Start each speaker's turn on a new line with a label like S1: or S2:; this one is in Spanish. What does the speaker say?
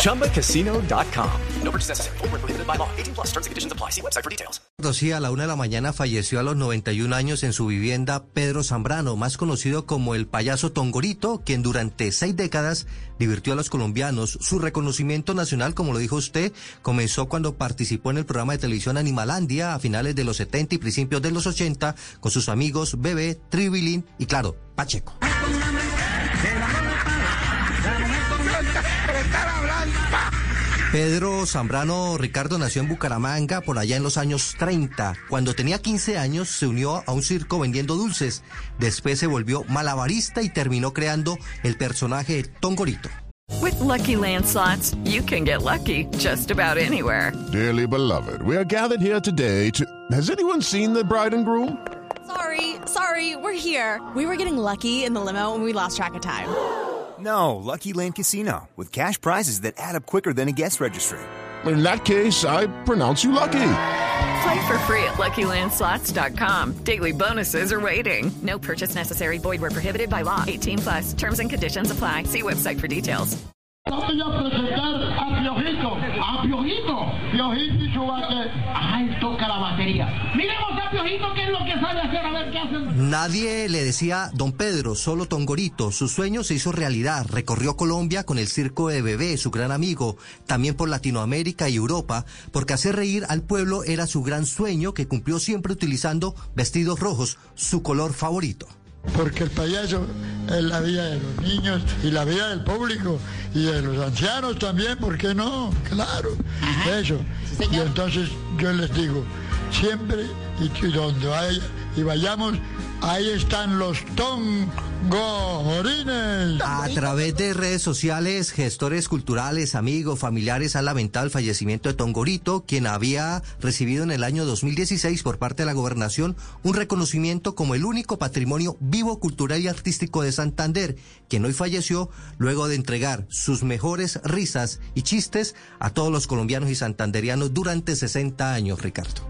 S1: ChumbaCasino.com. No purchase necessary. Full prohibited by law. 18 plus terms and conditions apply. See website for details.
S2: Sí, a la una de la mañana falleció a los 91 años en su vivienda Pedro Zambrano, más conocido como el payaso Tongorito, quien durante seis décadas divirtió a los colombianos. Su reconocimiento nacional, como lo dijo usted, comenzó cuando participó en el programa de televisión Animalandia a finales de los 70 y principios de los 80 con sus amigos Bebé, Tribilín y claro, Pacheco. Pedro Zambrano Ricardo nació en Bucaramanga por allá en los años 30. Cuando tenía 15 años se unió a un circo vendiendo dulces. Después se volvió malabarista y terminó creando el personaje Tongorito.
S3: With lucky landslots, you can get lucky just about anywhere.
S4: Dearly beloved, we are gathered here today to. Has anyone seen the bride and groom?
S5: Sorry, sorry, we're here. We were getting lucky in the limo and we lost track of time.
S6: No, Lucky Land Casino, with cash prizes that add up quicker than a guest registry.
S4: In that case, I pronounce you lucky.
S3: Play for free at LuckyLandSlots.com. Daily bonuses are waiting. No purchase necessary. Void where prohibited by law. 18 plus. Terms and conditions apply. See website for details.
S7: Voy a presentar a Piojito, a Piojito, Piojito y su bate. Ay, toca la batería. Miremos a Piojito qué es lo que sabe hacer, a ver qué hacen.
S2: Nadie le decía Don Pedro, solo Tongorito. Su sueño se hizo realidad. Recorrió Colombia con el circo de bebé, su gran amigo, también por Latinoamérica y Europa, porque hacer reír al pueblo era su gran sueño que cumplió siempre utilizando vestidos rojos, su color favorito.
S7: Porque el payaso es la vida de los niños y la vida del público y de los ancianos también, ¿por qué no? Claro, eso. y entonces yo les digo, siempre y, y donde vaya, y vayamos, ahí están los tongorines.
S2: A través de redes sociales, gestores culturales, amigos, familiares han lamentado el fallecimiento de Tongorito, quien había recibido en el año 2016 por parte de la gobernación un reconocimiento como el único patrimonio vivo, cultural y artístico de Santander, quien hoy falleció luego de entregar sus mejores risas y chistes a todos los colombianos y santanderianos durante 60 años, Ricardo.